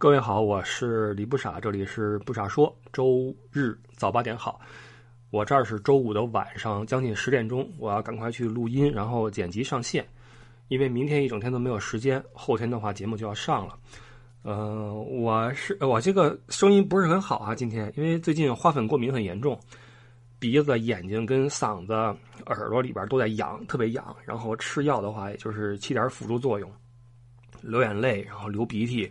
各位好，我是李不傻，这里是不傻说。周日早八点好，我这儿是周五的晚上将近十点钟，我要赶快去录音，然后剪辑上线，因为明天一整天都没有时间，后天的话节目就要上了。呃，我是我这个声音不是很好啊，今天因为最近花粉过敏很严重，鼻子、眼睛跟嗓子、耳朵里边都在痒，特别痒，然后吃药的话也就是起点辅助作用，流眼泪，然后流鼻涕。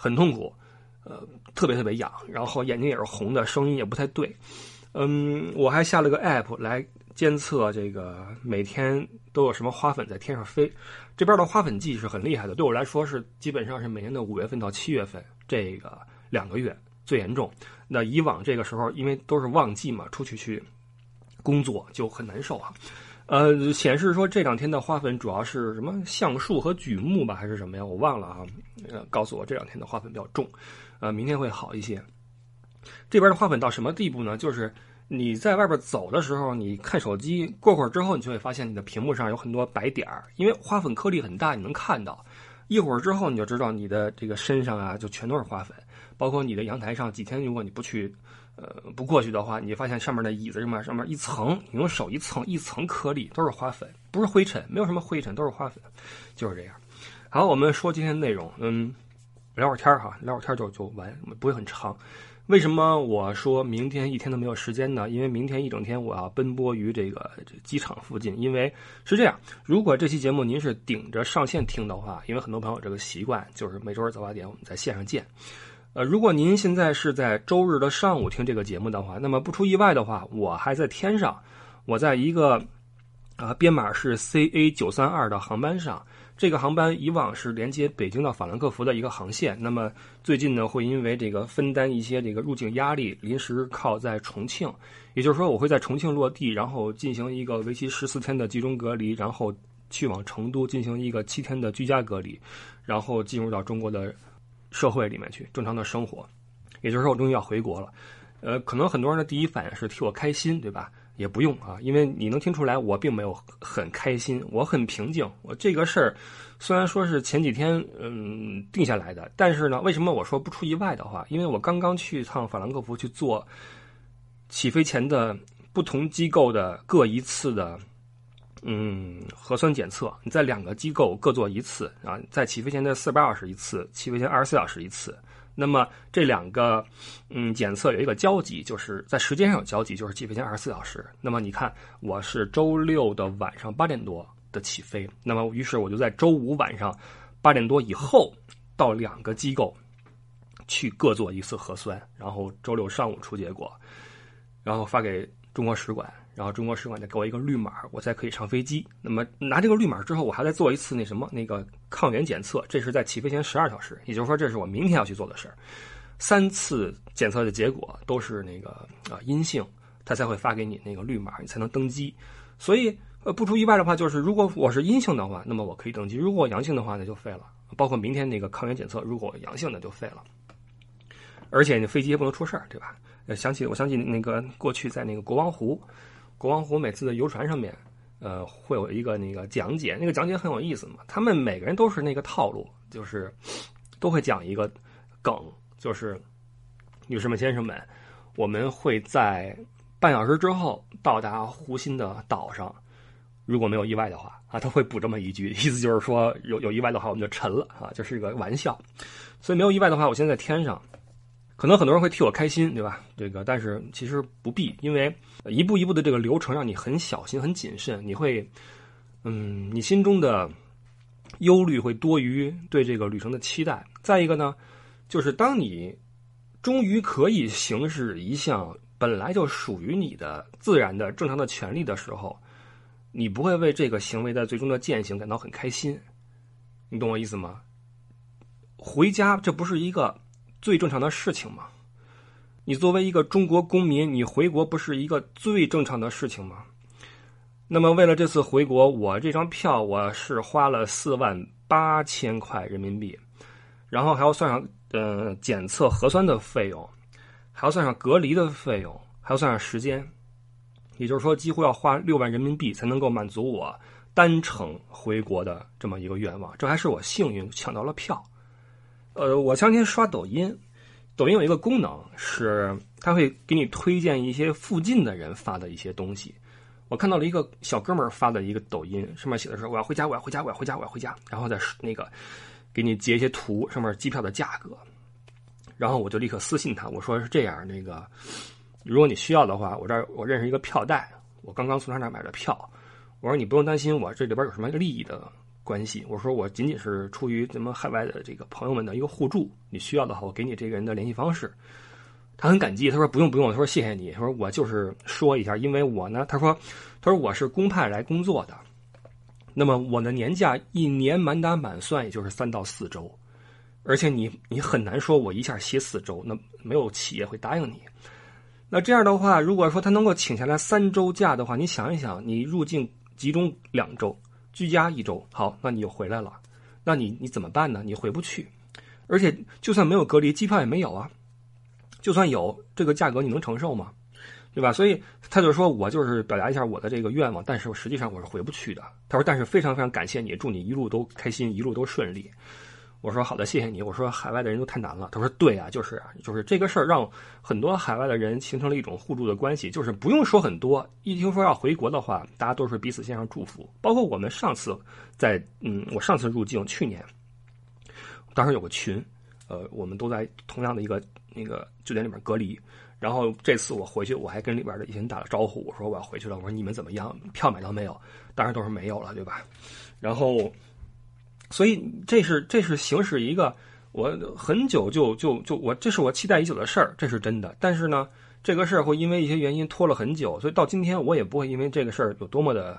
很痛苦，呃，特别特别痒，然后眼睛也是红的，声音也不太对。嗯，我还下了个 app 来监测这个每天都有什么花粉在天上飞。这边的花粉季是很厉害的，对我来说是基本上是每年的五月份到七月份这个两个月最严重。那以往这个时候因为都是旺季嘛，出去去工作就很难受啊。呃，显示说这两天的花粉主要是什么橡树和榉木吧，还是什么呀？我忘了啊。呃，告诉我这两天的花粉比较重，呃，明天会好一些。这边的花粉到什么地步呢？就是你在外边走的时候，你看手机，过会儿之后，你就会发现你的屏幕上有很多白点儿，因为花粉颗粒很大，你能看到。一会儿之后，你就知道你的这个身上啊，就全都是花粉，包括你的阳台上，几天如果你不去。呃，不过去的话，你发现上面的椅子上面上面一层，你用手一蹭一层颗粒都是花粉，不是灰尘，没有什么灰尘，都是花粉，就是这样。好，我们说今天的内容，嗯，聊会儿天儿哈，聊会儿天儿就就完，不会很长。为什么我说明天一天都没有时间呢？因为明天一整天我要奔波于这个机场附近。因为是这样，如果这期节目您是顶着上线听的话，因为很多朋友这个习惯就是每周日早八点我们在线上见。呃，如果您现在是在周日的上午听这个节目的话，那么不出意外的话，我还在天上，我在一个啊编码是 CA 九三二的航班上。这个航班以往是连接北京到法兰克福的一个航线，那么最近呢，会因为这个分担一些这个入境压力，临时靠在重庆。也就是说，我会在重庆落地，然后进行一个为期十四天的集中隔离，然后去往成都进行一个七天的居家隔离，然后进入到中国的。社会里面去正常的生活，也就是说我终于要回国了，呃，可能很多人的第一反应是替我开心，对吧？也不用啊，因为你能听出来我并没有很开心，我很平静。我这个事儿虽然说是前几天嗯定下来的，但是呢，为什么我说不出意外的话？因为我刚刚去一趟法兰克福去做起飞前的不同机构的各一次的。嗯，核酸检测你在两个机构各做一次啊，在起飞前的四十八小时一次，起飞前二十四小时一次。那么这两个嗯检测有一个交集，就是在时间上有交集，就是起飞前二十四小时。那么你看，我是周六的晚上八点多的起飞，那么于是我就在周五晚上八点多以后到两个机构去各做一次核酸，然后周六上午出结果，然后发给中国使馆。然后中国使馆再给我一个绿码，我才可以上飞机。那么拿这个绿码之后，我还在做一次那什么那个抗原检测，这是在起飞前十二小时，也就是说这是我明天要去做的事儿。三次检测的结果都是那个啊阴性，他才会发给你那个绿码，你才能登机。所以呃不出意外的话，就是如果我是阴性的话，那么我可以登机；如果阳性的话，那就废了。包括明天那个抗原检测，如果阳性的就废了。而且你飞机也不能出事儿，对吧？呃想起我想起那个过去在那个国王湖。国王湖每次的游船上面，呃，会有一个那个讲解，那个讲解很有意思嘛。他们每个人都是那个套路，就是 都会讲一个梗，就是女士们、先生们，我们会在半小时之后到达湖心的岛上，如果没有意外的话啊，他会补这么一句，意思就是说有有意外的话我们就沉了啊，这是一个玩笑。所以没有意外的话，我现在在天上。可能很多人会替我开心，对吧？这个，但是其实不必，因为一步一步的这个流程让你很小心、很谨慎。你会，嗯，你心中的忧虑会多于对这个旅程的期待。再一个呢，就是当你终于可以行使一项本来就属于你的自然的、正常的权利的时候，你不会为这个行为的最终的践行感到很开心。你懂我意思吗？回家，这不是一个。最正常的事情吗？你作为一个中国公民，你回国不是一个最正常的事情吗？那么为了这次回国，我这张票我是花了四万八千块人民币，然后还要算上呃检测核酸的费用，还要算上隔离的费用，还要算上时间，也就是说几乎要花六万人民币才能够满足我单程回国的这么一个愿望。这还是我幸运抢到了票。呃，我前两天刷抖音，抖音有一个功能是它会给你推荐一些附近的人发的一些东西。我看到了一个小哥们儿发的一个抖音，上面写的是“我要回家，我要回家，我要回家，我要回家”，然后再那个给你截一些图，上面机票的价格。然后我就立刻私信他，我说是这样，那个如果你需要的话，我这儿我认识一个票代，我刚刚从他那儿买的票。我说你不用担心，我这里边有什么利益的关系。我说我仅仅是出于咱们海外的这个朋友们的一个互助，你需要的话，我给你这个人的联系方式。他很感激，他说不用不用，他说谢谢你，他说我就是说一下，因为我呢，他说他说我是公派来工作的，那么我的年假一年满打满算也就是三到四周。而且你你很难说，我一下歇四周，那没有企业会答应你。那这样的话，如果说他能够请下来三周假的话，你想一想，你入境集中两周，居家一周，好，那你又回来了。那你你怎么办呢？你回不去，而且就算没有隔离，机票也没有啊。就算有这个价格，你能承受吗？对吧？所以他就说我就是表达一下我的这个愿望，但是实际上我是回不去的。他说，但是非常非常感谢你，祝你一路都开心，一路都顺利。我说好的，谢谢你。我说海外的人都太难了。他说对啊，就是就是这个事儿让很多海外的人形成了一种互助的关系，就是不用说很多，一听说要回国的话，大家都是彼此献上祝福。包括我们上次在嗯，我上次入境去年，当时有个群，呃，我们都在同样的一个那个酒店里面隔离。然后这次我回去，我还跟里边的一些人打了招呼，我说我要回去了。我说你们怎么样？票买到没有？当然都是没有了，对吧？然后。所以这是这是行使一个我很久就就就我这是我期待已久的事儿，这是真的。但是呢，这个事儿会因为一些原因拖了很久，所以到今天我也不会因为这个事儿有多么的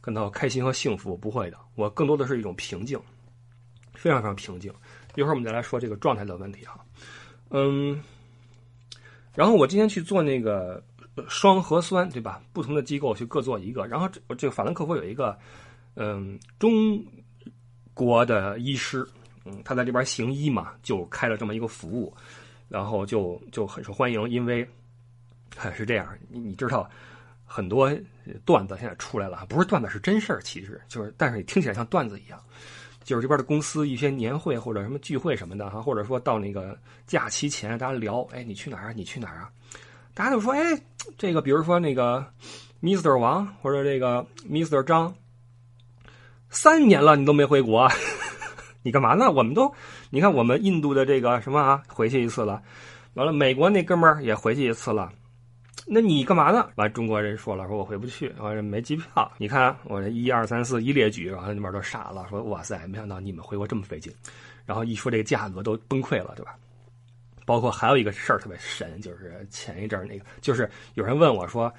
感到开心和幸福，不会的。我更多的是一种平静，非常非常平静。一会儿我们再来说这个状态的问题哈。嗯，然后我今天去做那个双核酸，对吧？不同的机构去各做一个，然后这这个法兰克福有一个嗯中。国的医师，嗯，他在这边行医嘛，就开了这么一个服务，然后就就很受欢迎，因为是这样，你你知道，很多段子现在出来了，不是段子是真事儿，其实就是，但是你听起来像段子一样，就是这边的公司一些年会或者什么聚会什么的哈，或者说到那个假期前大家聊，哎，你去哪儿啊？你去哪儿啊？大家就说，哎，这个比如说那个 Mr 王或者这个 Mr 张。三年了，你都没回国，你干嘛呢？我们都，你看我们印度的这个什么啊，回去一次了，完了美国那哥们儿也回去一次了，那你干嘛呢？完中国人说了，说我回不去，我没机票。你看我这一二三四一列举，然后那边都傻了，说哇塞，没想到你们回国这么费劲。然后一说这个价格都崩溃了，对吧？包括还有一个事儿特别神，就是前一阵那个，就是有人问我说。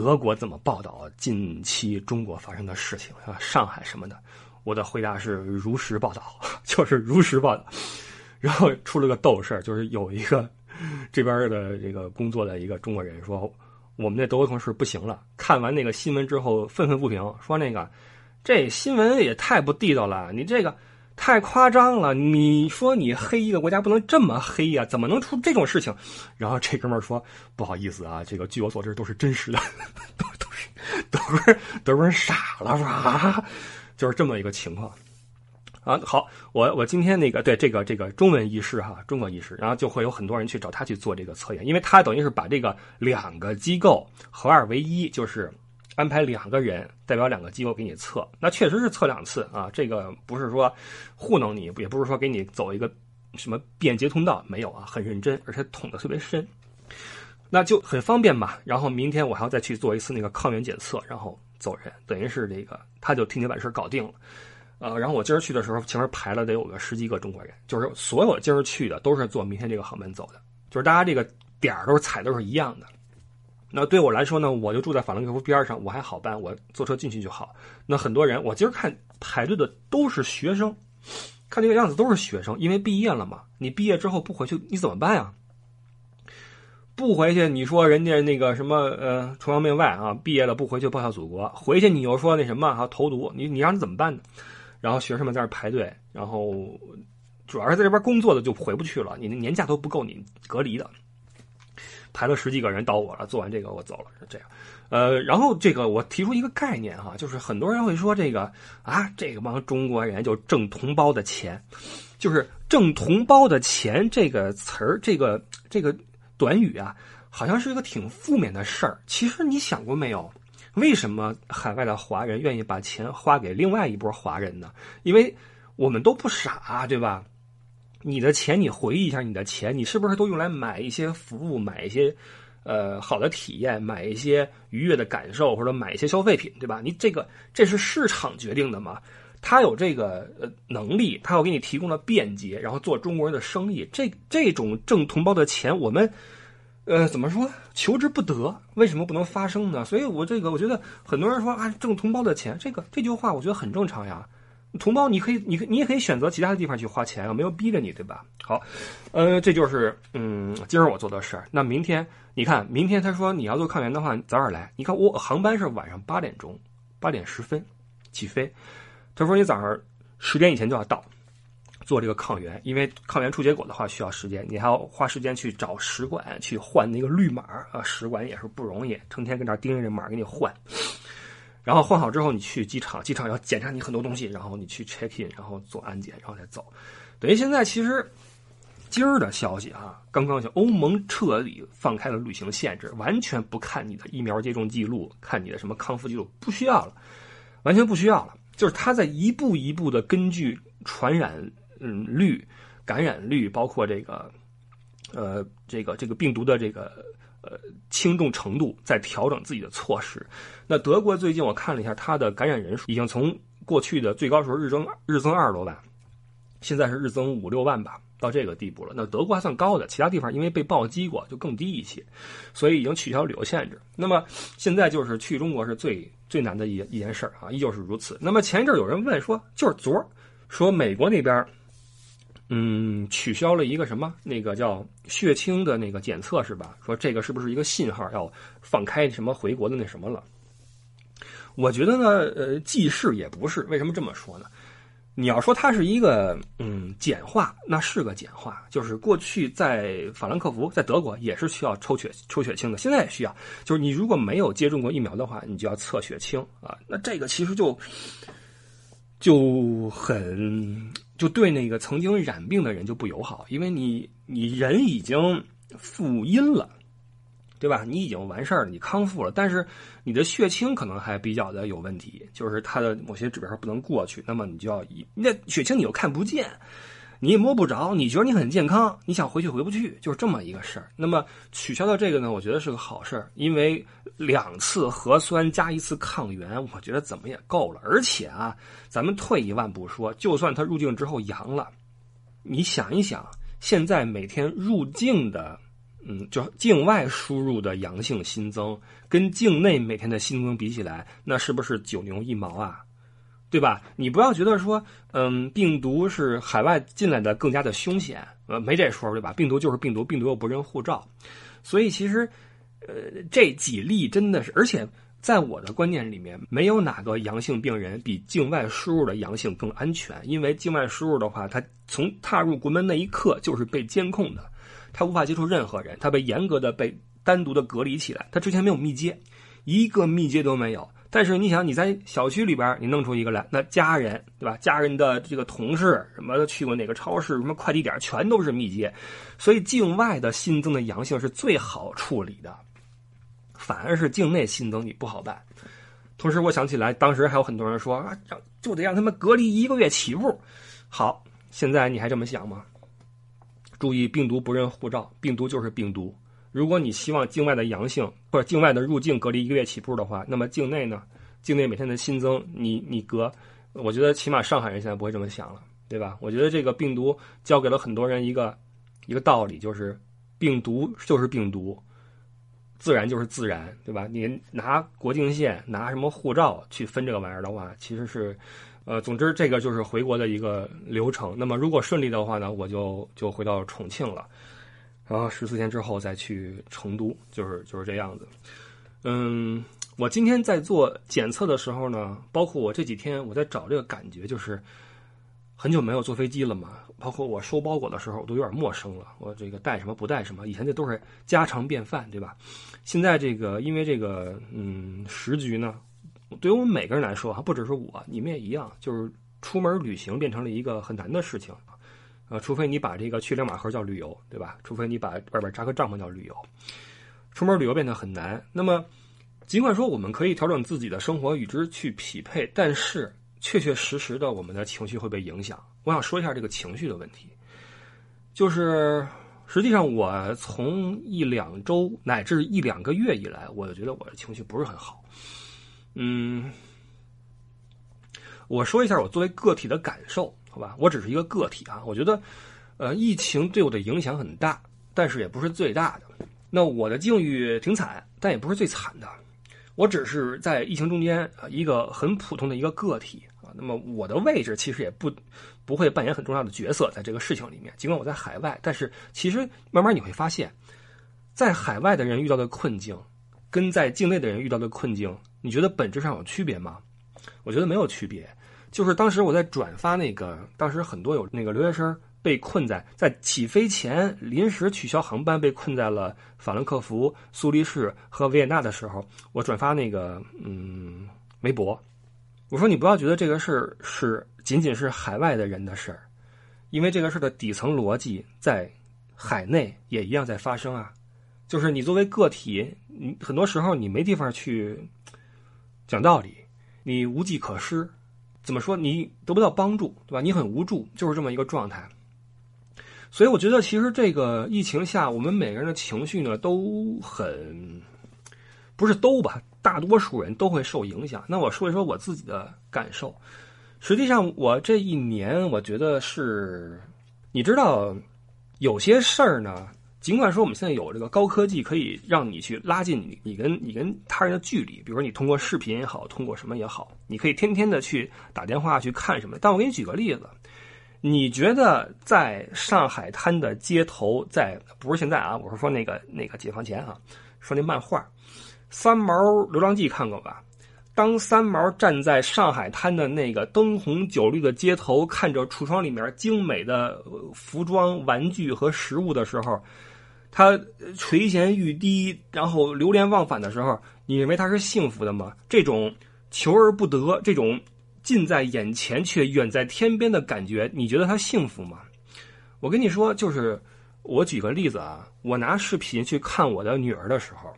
德国怎么报道近期中国发生的事情啊？上海什么的，我的回答是如实报道，就是如实报道。然后出了个逗事，就是有一个这边的这个工作的一个中国人说，我们那德国同事不行了，看完那个新闻之后愤愤不平，说那个这新闻也太不地道了，你这个。太夸张了！你说你黑一个国家不能这么黑呀？怎么能出这种事情？然后这哥们儿说：“不好意思啊，这个据我所知都是真实的，都 都是德国人，德国人傻了是吧？就是这么一个情况啊。好，我我今天那个对这个这个中文医师哈，中国医师，然后就会有很多人去找他去做这个测验，因为他等于是把这个两个机构合二为一，就是。安排两个人代表两个机构给你测，那确实是测两次啊。这个不是说糊弄你，也不是说给你走一个什么便捷通道，没有啊，很认真，而且捅的特别深，那就很方便嘛。然后明天我还要再去做一次那个抗原检测，然后走人，等于是这个他就替你把事搞定了。呃，然后我今儿去的时候，前面排了得有个十几个中国人，就是所有今儿去的都是坐明天这个航班走的，就是大家这个点儿都是踩都是一样的。那对我来说呢，我就住在法兰克福边上，我还好办，我坐车进去就好。那很多人，我今儿看排队的都是学生，看这个样子都是学生，因为毕业了嘛。你毕业之后不回去，你怎么办呀？不回去，你说人家那个什么呃，崇洋媚外啊，毕业了不回去报效祖国，回去你又说那什么哈投毒，你你让你怎么办呢？然后学生们在这排队，然后主要是在这边工作的就回不去了，你的年假都不够你隔离的。排了十几个人到我了，做完这个我走了，是这样。呃，然后这个我提出一个概念哈，就是很多人会说这个啊，这个帮中国人就挣同胞的钱，就是挣同胞的钱这个词儿，这个这个短语啊，好像是一个挺负面的事儿。其实你想过没有，为什么海外的华人愿意把钱花给另外一波华人呢？因为我们都不傻，对吧？你的钱，你回忆一下，你的钱，你是不是都用来买一些服务，买一些？呃，好的体验，买一些愉悦的感受，或者买一些消费品，对吧？你这个这是市场决定的嘛？他有这个呃能力，他要给你提供了便捷，然后做中国人的生意。这这种挣同胞的钱，我们呃怎么说？求之不得，为什么不能发生呢？所以我这个我觉得很多人说啊，挣同胞的钱，这个这句话我觉得很正常呀。同胞，你可以，你可你也可以选择其他的地方去花钱啊，没有逼着你，对吧？好，呃，这就是嗯，今儿我做的事儿。那明天，你看，明天他说你要做抗原的话，早点来。你看我航班是晚上八点钟，八点十分起飞。他说你早上十点以前就要到，做这个抗原，因为抗原出结果的话需要时间，你还要花时间去找使馆去换那个绿码啊，使馆也是不容易，成天跟那盯着这码给你换。然后换好之后，你去机场，机场要检查你很多东西，然后你去 check in，然后做安检，然后再走。等于现在其实今儿的消息啊，刚刚就欧盟彻底放开了旅行限制，完全不看你的疫苗接种记录，看你的什么康复记录，不需要了，完全不需要了。就是他在一步一步的根据传染嗯率、感染率，包括这个呃这个这个病毒的这个。呃，轻重程度在调整自己的措施。那德国最近我看了一下，它的感染人数已经从过去的最高时候日增日增二十多万，现在是日增五六万吧，到这个地步了。那德国还算高的，其他地方因为被暴击过就更低一些，所以已经取消旅游限制。那么现在就是去中国是最最难的一一件事儿啊，依旧是如此。那么前一阵有人问说，就是昨儿说美国那边。嗯，取消了一个什么那个叫血清的那个检测是吧？说这个是不是一个信号，要放开什么回国的那什么了？我觉得呢，呃，既是也不是。为什么这么说呢？你要说它是一个嗯简化，那是个简化。就是过去在法兰克福，在德国也是需要抽血抽血清的，现在也需要。就是你如果没有接种过疫苗的话，你就要测血清啊。那这个其实就就很。就对那个曾经染病的人就不友好，因为你你人已经复阴了，对吧？你已经完事儿了，你康复了，但是你的血清可能还比较的有问题，就是它的某些指标不能过去，那么你就要以那血清你又看不见。你也摸不着，你觉得你很健康，你想回去回不去，就是这么一个事儿。那么取消掉这个呢？我觉得是个好事儿，因为两次核酸加一次抗原，我觉得怎么也够了。而且啊，咱们退一万步说，就算他入境之后阳了，你想一想，现在每天入境的，嗯，就境外输入的阳性新增，跟境内每天的新增比起来，那是不是九牛一毛啊？对吧？你不要觉得说，嗯，病毒是海外进来的更加的凶险，呃，没这说，对吧？病毒就是病毒，病毒又不认护照，所以其实，呃，这几例真的是，而且在我的观念里面，没有哪个阳性病人比境外输入的阳性更安全，因为境外输入的话，他从踏入国门那一刻就是被监控的，他无法接触任何人，他被严格的被单独的隔离起来，他之前没有密接，一个密接都没有。但是你想，你在小区里边，你弄出一个来，那家人对吧？家人的这个同事什么的，去过哪个超市、什么快递点，全都是密接，所以境外的新增的阳性是最好处理的，反而是境内新增你不好办。同时，我想起来，当时还有很多人说啊，让就得让他们隔离一个月起步。好，现在你还这么想吗？注意，病毒不认护照，病毒就是病毒。如果你希望境外的阳性或者境外的入境隔离一个月起步的话，那么境内呢？境内每天的新增，你你隔，我觉得起码上海人现在不会这么想了，对吧？我觉得这个病毒教给了很多人一个一个道理，就是病毒就是病毒，自然就是自然，对吧？你拿国境线拿什么护照去分这个玩意儿的话，其实是，呃，总之这个就是回国的一个流程。那么如果顺利的话呢，我就就回到重庆了。然后十四天之后再去成都，就是就是这样子。嗯，我今天在做检测的时候呢，包括我这几天我在找这个感觉，就是很久没有坐飞机了嘛，包括我收包裹的时候，我都有点陌生了。我这个带什么不带什么，以前这都是家常便饭，对吧？现在这个因为这个嗯时局呢，对于我们每个人来说还，不只是我，你们也一样，就是出门旅行变成了一个很难的事情呃，除非你把这个去两马河叫旅游，对吧？除非你把外边扎个帐篷叫旅游，出门旅游变得很难。那么，尽管说我们可以调整自己的生活与之去匹配，但是。确确实实的，我们的情绪会被影响。我想说一下这个情绪的问题，就是实际上我从一两周乃至一两个月以来，我就觉得我的情绪不是很好。嗯，我说一下我作为个体的感受，吧？我只是一个个体啊。我觉得，呃，疫情对我的影响很大，但是也不是最大的。那我的境遇挺惨，但也不是最惨的。我只是在疫情中间一个很普通的一个个体啊。那么我的位置其实也不不会扮演很重要的角色在这个事情里面。尽管我在海外，但是其实慢慢你会发现，在海外的人遇到的困境，跟在境内的人遇到的困境，你觉得本质上有区别吗？我觉得没有区别。就是当时我在转发那个，当时很多有那个留学生被困在在起飞前临时取消航班，被困在了法兰克福、苏黎世和维也纳的时候，我转发那个嗯微博。我说你不要觉得这个事儿是仅仅是海外的人的事儿，因为这个事儿的底层逻辑在海内也一样在发生啊。就是你作为个体，你很多时候你没地方去讲道理，你无计可施，怎么说你得不到帮助，对吧？你很无助，就是这么一个状态。所以我觉得，其实这个疫情下，我们每个人的情绪呢都很。不是都吧，大多数人都会受影响。那我说一说我自己的感受。实际上，我这一年，我觉得是，你知道，有些事儿呢，尽管说我们现在有这个高科技，可以让你去拉近你你跟你跟他人的距离，比如说你通过视频也好，通过什么也好，你可以天天的去打电话去看什么。但我给你举个例子，你觉得在上海滩的街头，在不是现在啊，我是说那个那个解放前啊，说那漫画。三毛流浪记看过吧？当三毛站在上海滩的那个灯红酒绿的街头，看着橱窗里面精美的服装、玩具和食物的时候，他垂涎欲滴，然后流连忘返的时候，你认为他是幸福的吗？这种求而不得，这种近在眼前却远在天边的感觉，你觉得他幸福吗？我跟你说，就是我举个例子啊，我拿视频去看我的女儿的时候。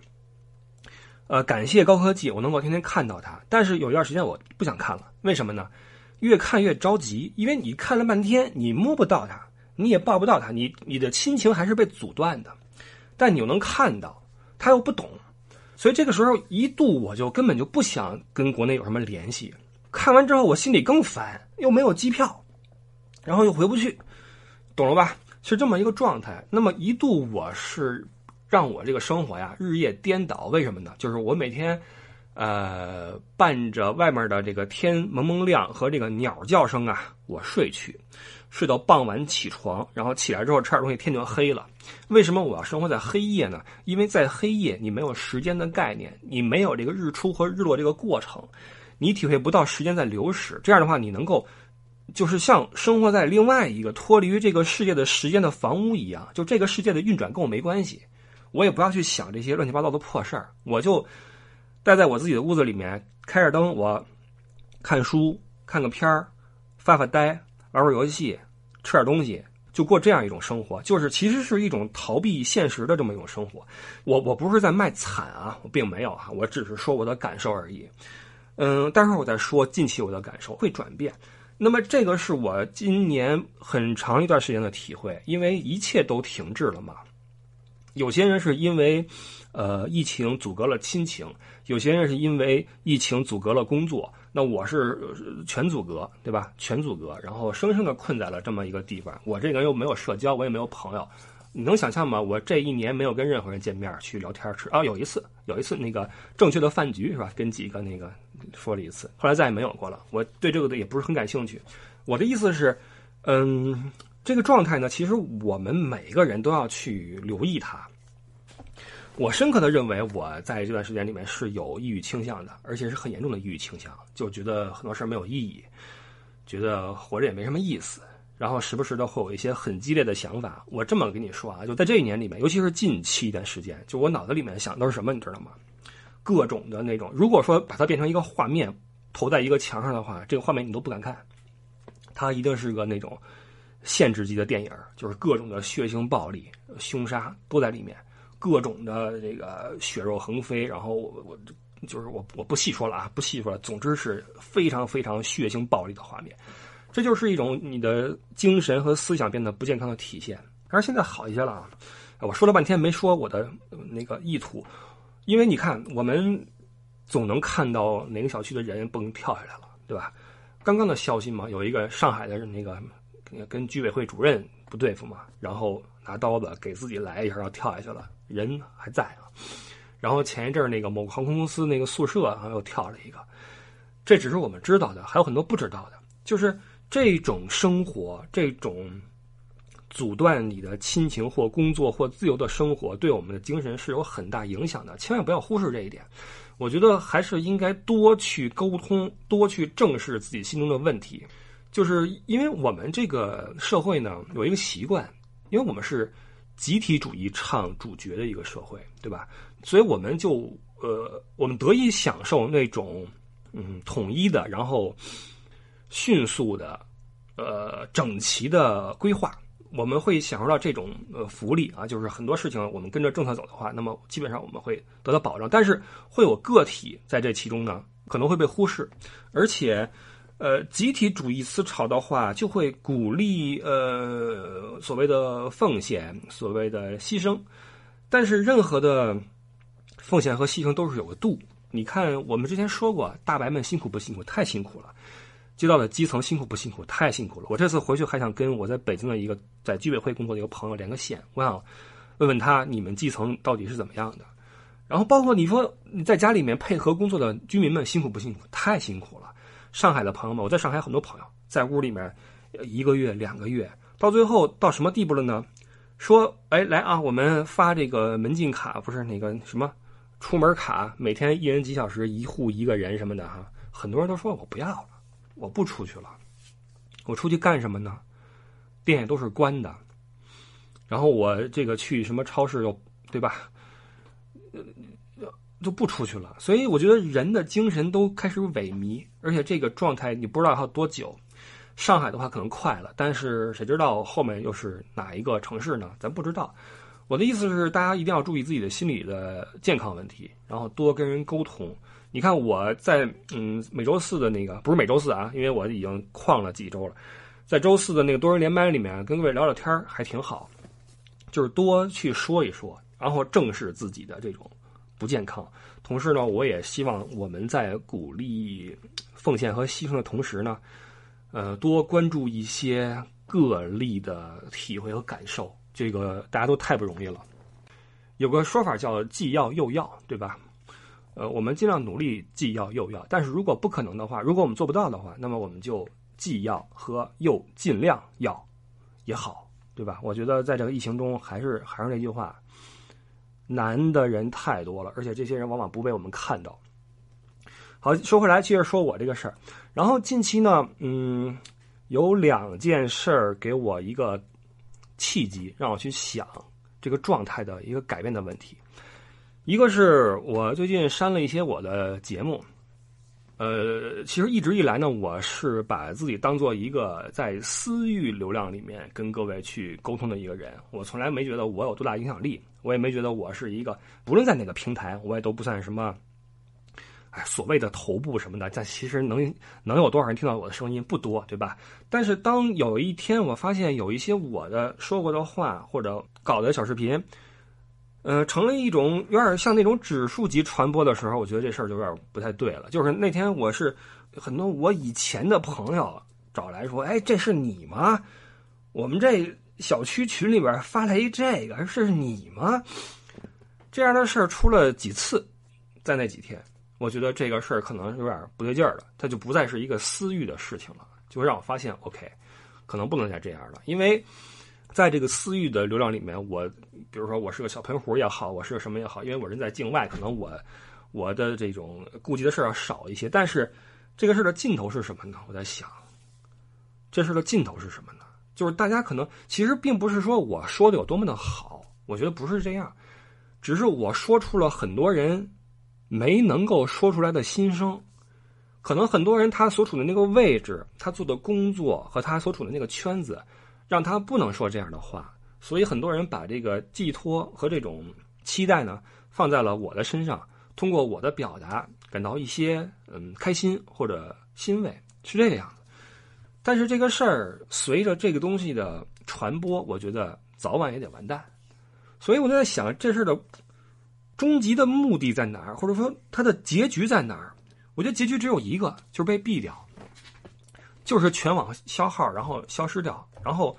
呃，感谢高科技，我能够天天看到它。但是有一段时间我不想看了，为什么呢？越看越着急，因为你看了半天，你摸不到它，你也抱不到它，你你的亲情还是被阻断的。但你又能看到，他又不懂，所以这个时候一度我就根本就不想跟国内有什么联系。看完之后我心里更烦，又没有机票，然后又回不去，懂了吧？是这么一个状态。那么一度我是。让我这个生活呀日夜颠倒，为什么呢？就是我每天，呃，伴着外面的这个天蒙蒙亮和这个鸟叫声啊，我睡去，睡到傍晚起床，然后起来之后吃点东西，天就黑了。为什么我要生活在黑夜呢？因为在黑夜你没有时间的概念，你没有这个日出和日落这个过程，你体会不到时间在流逝。这样的话，你能够就是像生活在另外一个脱离于这个世界的时间的房屋一样，就这个世界的运转跟我没关系。我也不要去想这些乱七八糟的破事儿，我就待在我自己的屋子里面，开着灯，我看书、看个片儿、发发呆、玩玩游戏、吃点东西，就过这样一种生活。就是其实是一种逃避现实的这么一种生活。我我不是在卖惨啊，我并没有哈，我只是说我的感受而已。嗯，待会儿我再说近期我的感受会转变。那么这个是我今年很长一段时间的体会，因为一切都停滞了嘛。有些人是因为，呃，疫情阻隔了亲情；有些人是因为疫情阻隔了工作。那我是全阻隔，对吧？全阻隔，然后生生的困在了这么一个地方。我这个人又没有社交，我也没有朋友。你能想象吗？我这一年没有跟任何人见面去聊天吃啊？有一次，有一次那个正确的饭局是吧？跟几个那个说了一次，后来再也没有过了。我对这个的也不是很感兴趣。我的意思是，嗯。这个状态呢，其实我们每个人都要去留意它。我深刻的认为，我在这段时间里面是有抑郁倾向的，而且是很严重的抑郁倾向，就觉得很多事儿没有意义。觉得活着也没什么意思，然后时不时的会有一些很激烈的想法。我这么跟你说啊，就在这一年里面，尤其是近期一段时间，就我脑子里面想都是什么，你知道吗？各种的那种，如果说把它变成一个画面，投在一个墙上的话，这个画面你都不敢看。它一定是个那种限制级的电影，就是各种的血腥暴力、凶杀都在里面，各种的这个血肉横飞，然后我我就是我我不细说了啊，不细说了。总之是非常非常血腥暴力的画面，这就是一种你的精神和思想变得不健康的体现。但是现在好一些了啊，我说了半天没说我的那个意图。因为你看，我们总能看到哪个小区的人蹦跳下来了，对吧？刚刚的消息嘛，有一个上海的那个跟居委会主任不对付嘛，然后拿刀子给自己来一下，然后跳下去了，人还在啊。然后前一阵那个某航空公司那个宿舍啊又跳了一个，这只是我们知道的，还有很多不知道的，就是这种生活，这种。阻断你的亲情或工作或自由的生活，对我们的精神是有很大影响的。千万不要忽视这一点。我觉得还是应该多去沟通，多去正视自己心中的问题。就是因为我们这个社会呢，有一个习惯，因为我们是集体主义唱主角的一个社会，对吧？所以我们就呃，我们得以享受那种嗯统一的，然后迅速的呃整齐的规划。我们会享受到这种呃福利啊，就是很多事情我们跟着政策走的话，那么基本上我们会得到保障。但是会有个体在这其中呢，可能会被忽视，而且，呃，集体主义思潮的话，就会鼓励呃所谓的奉献，所谓的牺牲。但是任何的奉献和牺牲都是有个度。你看，我们之前说过，大白们辛苦不辛苦？太辛苦了。街道的基层辛苦不辛苦？太辛苦了！我这次回去还想跟我在北京的一个在居委会工作的一个朋友连个线，我想问问他你们基层到底是怎么样的。然后包括你说你在家里面配合工作的居民们辛苦不辛苦？太辛苦了！上海的朋友们，我在上海很多朋友在屋里面一个月、两个月，到最后到什么地步了呢？说哎来啊，我们发这个门禁卡，不是那个什么出门卡，每天一人几小时，一户一个人什么的哈。很多人都说我不要了。我不出去了，我出去干什么呢？店也都是关的，然后我这个去什么超市又对吧？就不出去了。所以我觉得人的精神都开始萎靡，而且这个状态你不知道还有多久。上海的话可能快了，但是谁知道后面又是哪一个城市呢？咱不知道。我的意思是，大家一定要注意自己的心理的健康问题，然后多跟人沟通。你看我在嗯每周四的那个不是每周四啊，因为我已经旷了几周了，在周四的那个多人连麦里面跟各位聊聊天还挺好，就是多去说一说，然后正视自己的这种不健康。同时呢，我也希望我们在鼓励奉献和牺牲的同时呢，呃，多关注一些个例的体会和感受。这个大家都太不容易了。有个说法叫既要又要，对吧？呃，我们尽量努力既要又要，但是如果不可能的话，如果我们做不到的话，那么我们就既要和又尽量要也好，对吧？我觉得在这个疫情中，还是还是那句话，难的人太多了，而且这些人往往不被我们看到。好，说回来，接着说我这个事儿。然后近期呢，嗯，有两件事儿给我一个契机，让我去想这个状态的一个改变的问题。一个是我最近删了一些我的节目，呃，其实一直以来呢，我是把自己当做一个在私域流量里面跟各位去沟通的一个人，我从来没觉得我有多大影响力，我也没觉得我是一个，不论在哪个平台，我也都不算什么，哎，所谓的头部什么的，但其实能能有多少人听到我的声音不多，对吧？但是当有一天我发现有一些我的说过的话或者搞的小视频。呃，成了一种有点像那种指数级传播的时候，我觉得这事儿就有点不太对了。就是那天我是很多我以前的朋友找来说：“哎，这是你吗？我们这小区群里边发来一这个，这是你吗？”这样的事儿出了几次，在那几天，我觉得这个事儿可能有点不对劲儿了，它就不再是一个私域的事情了，就让我发现，OK，可能不能再这样了，因为。在这个私域的流量里面，我比如说我是个小喷壶也好，我是个什么也好，因为我人在境外，可能我我的这种顾及的事儿要少一些。但是这个事儿的尽头是什么呢？我在想，这事的尽头是什么呢？就是大家可能其实并不是说我说的有多么的好，我觉得不是这样，只是我说出了很多人没能够说出来的心声。可能很多人他所处的那个位置，他做的工作和他所处的那个圈子，让他不能说这样的话，所以很多人把这个寄托和这种期待呢放在了我的身上，通过我的表达感到一些嗯开心或者欣慰，是这个样子。但是这个事儿随着这个东西的传播，我觉得早晚也得完蛋。所以我就在想，这事的终极的目的在哪儿，或者说它的结局在哪儿？我觉得结局只有一个，就是被毙掉，就是全网消耗，然后消失掉，然后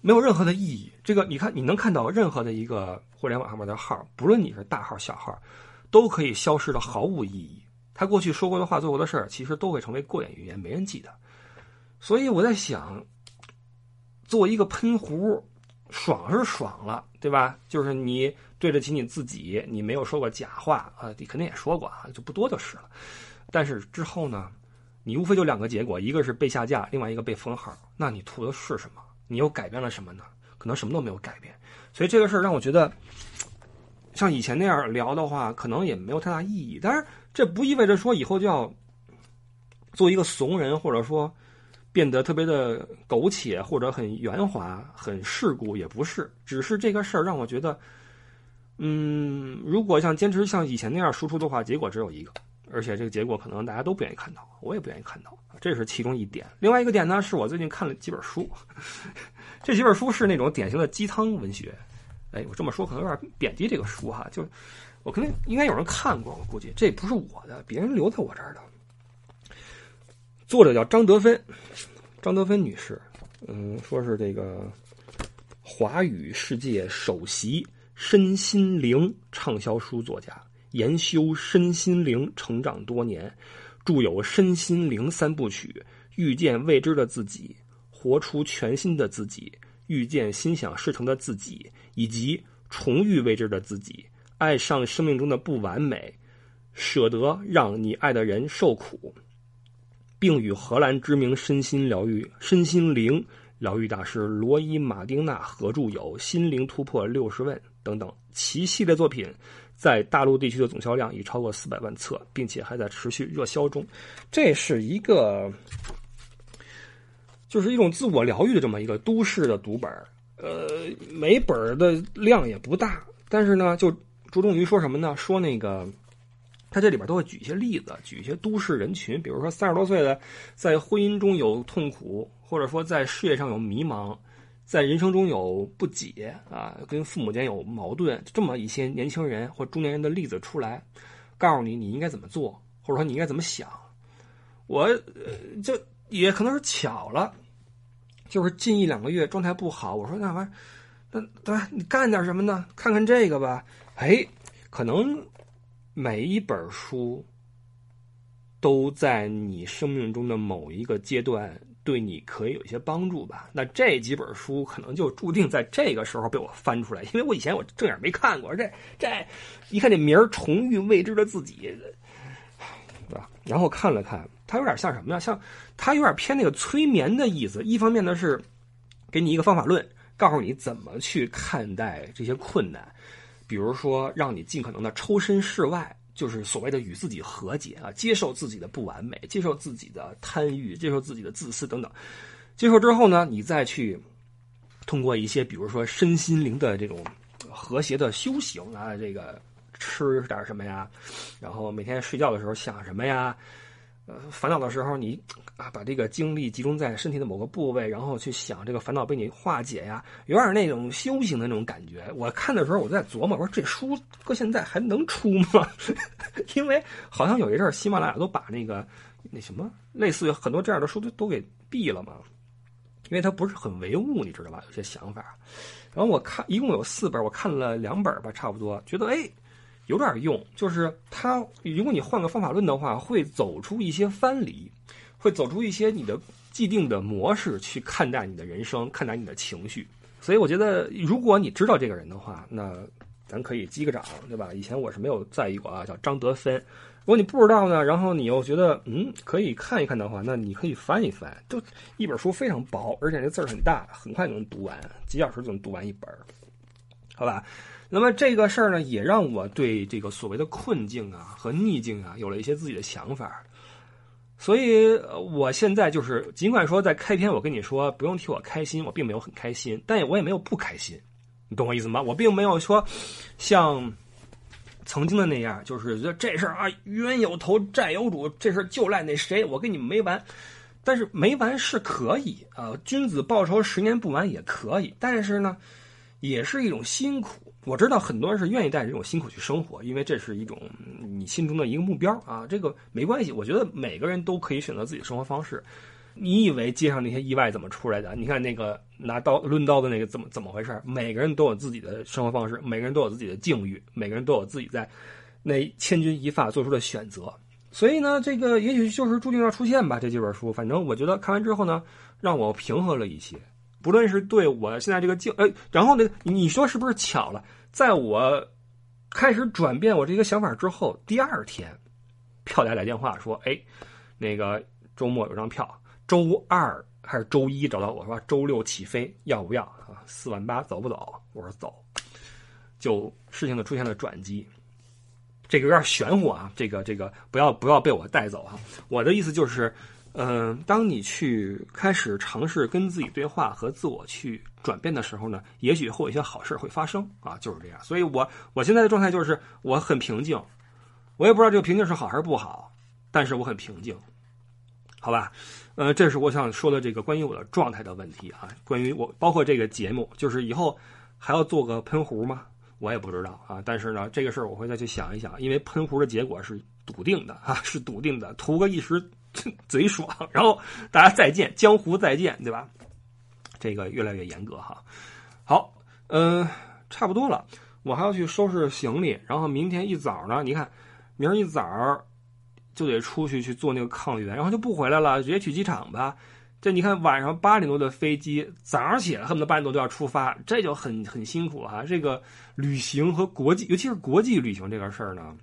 没有任何的意义。这个你看，你能看到任何的一个互联网上面的号，不论你是大号小号，都可以消失的毫无意义。他过去说过的话、做过的事儿，其实都会成为过眼云烟，没人记得。所以我在想，做一个喷壶，爽是爽了，对吧？就是你对得起你自己，你没有说过假话啊，你肯定也说过啊，就不多就是了。但是之后呢，你无非就两个结果，一个是被下架，另外一个被封号。那你图的是什么？你又改变了什么呢？可能什么都没有改变。所以这个事儿让我觉得，像以前那样聊的话，可能也没有太大意义。但是这不意味着说以后就要做一个怂人，或者说变得特别的苟且，或者很圆滑、很世故，也不是。只是这个事儿让我觉得，嗯，如果像坚持像以前那样输出的话，结果只有一个。而且这个结果可能大家都不愿意看到，我也不愿意看到，这是其中一点。另外一个点呢，是我最近看了几本书，这几本书是那种典型的鸡汤文学。哎，我这么说可能有点贬低这个书哈，就我肯定应该有人看过，我估计这不是我的，别人留在我这儿的。作者叫张德芬，张德芬女士，嗯，说是这个华语世界首席身心灵畅销书作家。研修身心灵成长多年，著有《身心灵三部曲》《遇见未知的自己》《活出全新的自己》《遇见心想事成的自己》以及《重遇未知的自己》《爱上生命中的不完美》《舍得让你爱的人受苦》，并与荷兰知名身心疗愈、身心灵疗愈大师罗伊·马丁纳合著有《心灵突破六十问》等等其系列作品。在大陆地区的总销量已超过四百万册，并且还在持续热销中。这是一个，就是一种自我疗愈的这么一个都市的读本呃，每本的量也不大，但是呢，就着重于说什么呢？说那个，他这里边都会举一些例子，举一些都市人群，比如说三十多岁的在婚姻中有痛苦，或者说在事业上有迷茫。在人生中有不解啊，跟父母间有矛盾，这么一些年轻人或中年人的例子出来，告诉你你应该怎么做，或者说你应该怎么想。我呃，就也可能是巧了，就是近一两个月状态不好，我说那玩意儿，那对吧？你干点什么呢？看看这个吧。哎，可能每一本书都在你生命中的某一个阶段。对你可以有一些帮助吧？那这几本书可能就注定在这个时候被我翻出来，因为我以前我正眼没看过。这这一看这名儿“重遇未知的自己”，对吧？然后看了看，它有点像什么呀？像它有点偏那个催眠的意思。一方面呢是给你一个方法论，告诉你怎么去看待这些困难，比如说让你尽可能的抽身事外。就是所谓的与自己和解啊，接受自己的不完美，接受自己的贪欲，接受自己的自私等等。接受之后呢，你再去通过一些，比如说身心灵的这种和谐的修行啊，这个吃点什么呀，然后每天睡觉的时候想什么呀。呃，烦恼的时候，你啊把这个精力集中在身体的某个部位，然后去想这个烦恼被你化解呀，有点那种修行的那种感觉。我看的时候，我在琢磨，我说这书搁现在还能出吗？因为好像有一阵喜马拉雅都把那个那什么类似于很多这样的书都都给毙了嘛，因为它不是很唯物，你知道吧？有些想法。然后我看一共有四本，我看了两本吧，差不多，觉得哎。有点用，就是它。如果你换个方法论的话，会走出一些藩篱，会走出一些你的既定的模式去看待你的人生，看待你的情绪。所以我觉得，如果你知道这个人的话，那咱可以击个掌，对吧？以前我是没有在意过啊，叫张德芬，如果你不知道呢，然后你又觉得嗯可以看一看的话，那你可以翻一翻，就一本书非常薄，而且这字儿很大，很快就能读完，几小时就能读完一本，好吧？那么这个事儿呢，也让我对这个所谓的困境啊和逆境啊有了一些自己的想法。所以我现在就是，尽管说在开篇我跟你说不用替我开心，我并没有很开心，但我也没有不开心，你懂我意思吗？我并没有说像曾经的那样，就是觉得这事儿啊冤有头债有主，这事儿就赖那谁，我跟你们没完。但是没完是可以啊，君子报仇十年不晚也可以，但是呢，也是一种辛苦。我知道很多人是愿意带着这种辛苦去生活，因为这是一种你心中的一个目标啊。这个没关系，我觉得每个人都可以选择自己的生活方式。你以为街上那些意外怎么出来的？你看那个拿刀抡刀的那个怎么怎么回事？每个人都有自己的生活方式，每个人都有自己的境遇，每个人都有自己在那千钧一发做出的选择。所以呢，这个也许就是注定要出现吧。这几本书，反正我觉得看完之后呢，让我平和了一些。不论是对我现在这个境，哎，然后呢，你说是不是巧了？在我开始转变我这个想法之后，第二天，票代打电话说：“哎，那个周末有张票，周二还是周一找到我说周六起飞，要不要啊？四万八走不走？”我说走。就事情的出现了转机，这个有点玄乎啊，这个这个不要不要被我带走哈。我的意思就是。嗯，当你去开始尝试跟自己对话和自我去转变的时候呢，也许会有一些好事会发生啊，就是这样。所以我我现在的状态就是我很平静，我也不知道这个平静是好还是不好，但是我很平静，好吧？呃，这是我想说的这个关于我的状态的问题啊，关于我包括这个节目，就是以后还要做个喷壶吗？我也不知道啊，但是呢，这个事儿我会再去想一想，因为喷壶的结果是笃定的啊，是笃定的，图个一时。贼爽，然后大家再见，江湖再见，对吧？这个越来越严格哈。好，嗯，差不多了，我还要去收拾行李，然后明天一早呢，你看，明儿一早就得出去去做那个抗原，然后就不回来了，直接去机场吧。这你看，晚上八点多的飞机，早上起来恨不得八点多就要出发，这就很很辛苦哈。这个旅行和国际，尤其是国际旅行这个事儿呢，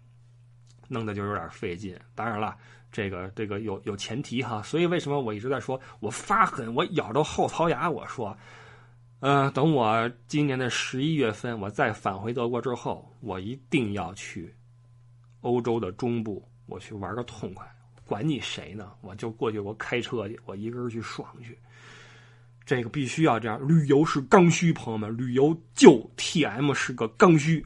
弄得就有点费劲。当然了。这个这个有有前提哈，所以为什么我一直在说，我发狠，我咬着后槽牙，我说，呃，等我今年的十一月份，我再返回德国之后，我一定要去欧洲的中部，我去玩个痛快，管你谁呢，我就过去，我开车去，我一个人去爽去，这个必须要这样，旅游是刚需，朋友们，旅游就 T M 是个刚需。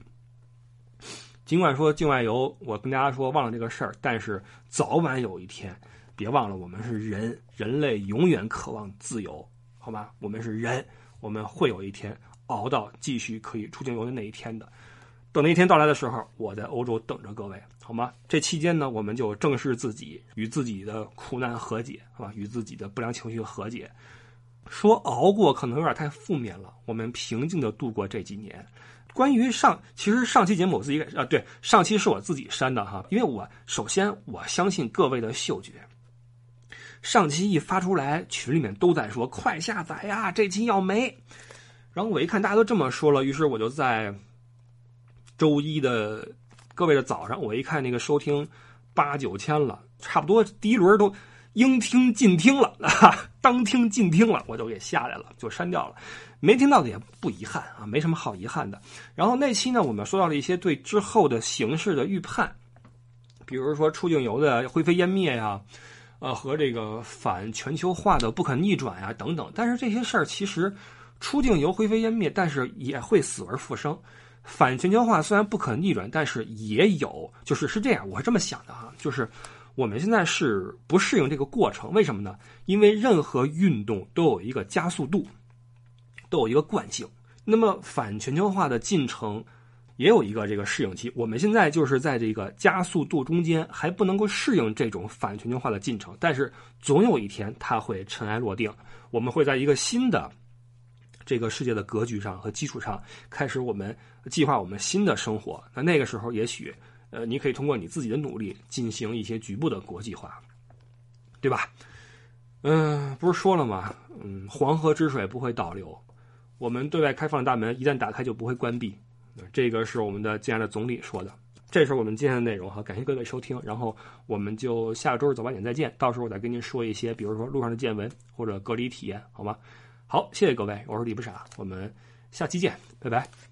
尽管说境外游，我跟大家说忘了这个事儿，但是早晚有一天，别忘了我们是人，人类永远渴望自由，好吗？我们是人，我们会有一天熬到继续可以出境游的那一天的。等那一天到来的时候，我在欧洲等着各位，好吗？这期间呢，我们就正视自己，与自己的苦难和解，好吧？与自己的不良情绪和解。说熬过可能有点太负面了，我们平静的度过这几年。关于上，其实上期节目我自己啊，对，上期是我自己删的哈，因为我首先我相信各位的嗅觉。上期一发出来，群里面都在说快下载呀，这期要没。然后我一看大家都这么说了，于是我就在周一的各位的早上，我一看那个收听八九千了，差不多第一轮都应听尽听了，当听尽听了，我就给下来了，就删掉了。没听到的也不遗憾啊，没什么好遗憾的。然后那期呢，我们说到了一些对之后的形势的预判，比如说出境游的灰飞烟灭呀，呃，和这个反全球化的不可逆转呀等等。但是这些事儿其实出境游灰飞烟灭，但是也会死而复生。反全球化虽然不可逆转，但是也有，就是是这样，我是这么想的哈，就是我们现在是不适应这个过程，为什么呢？因为任何运动都有一个加速度。都有一个惯性，那么反全球化的进程也有一个这个适应期。我们现在就是在这个加速度中间，还不能够适应这种反全球化的进程，但是总有一天它会尘埃落定，我们会在一个新的这个世界的格局上和基础上开始我们计划我们新的生活。那那个时候，也许呃，你可以通过你自己的努力进行一些局部的国际化，对吧？嗯，不是说了吗？嗯，黄河之水不会倒流。我们对外开放的大门一旦打开就不会关闭，这个是我们的亲爱的总理说的。这是我们今天的内容哈，感谢各位收听，然后我们就下周日早八点再见，到时候我再跟您说一些，比如说路上的见闻或者隔离体验，好吗？好，谢谢各位，我是李不傻，我们下期见，拜拜。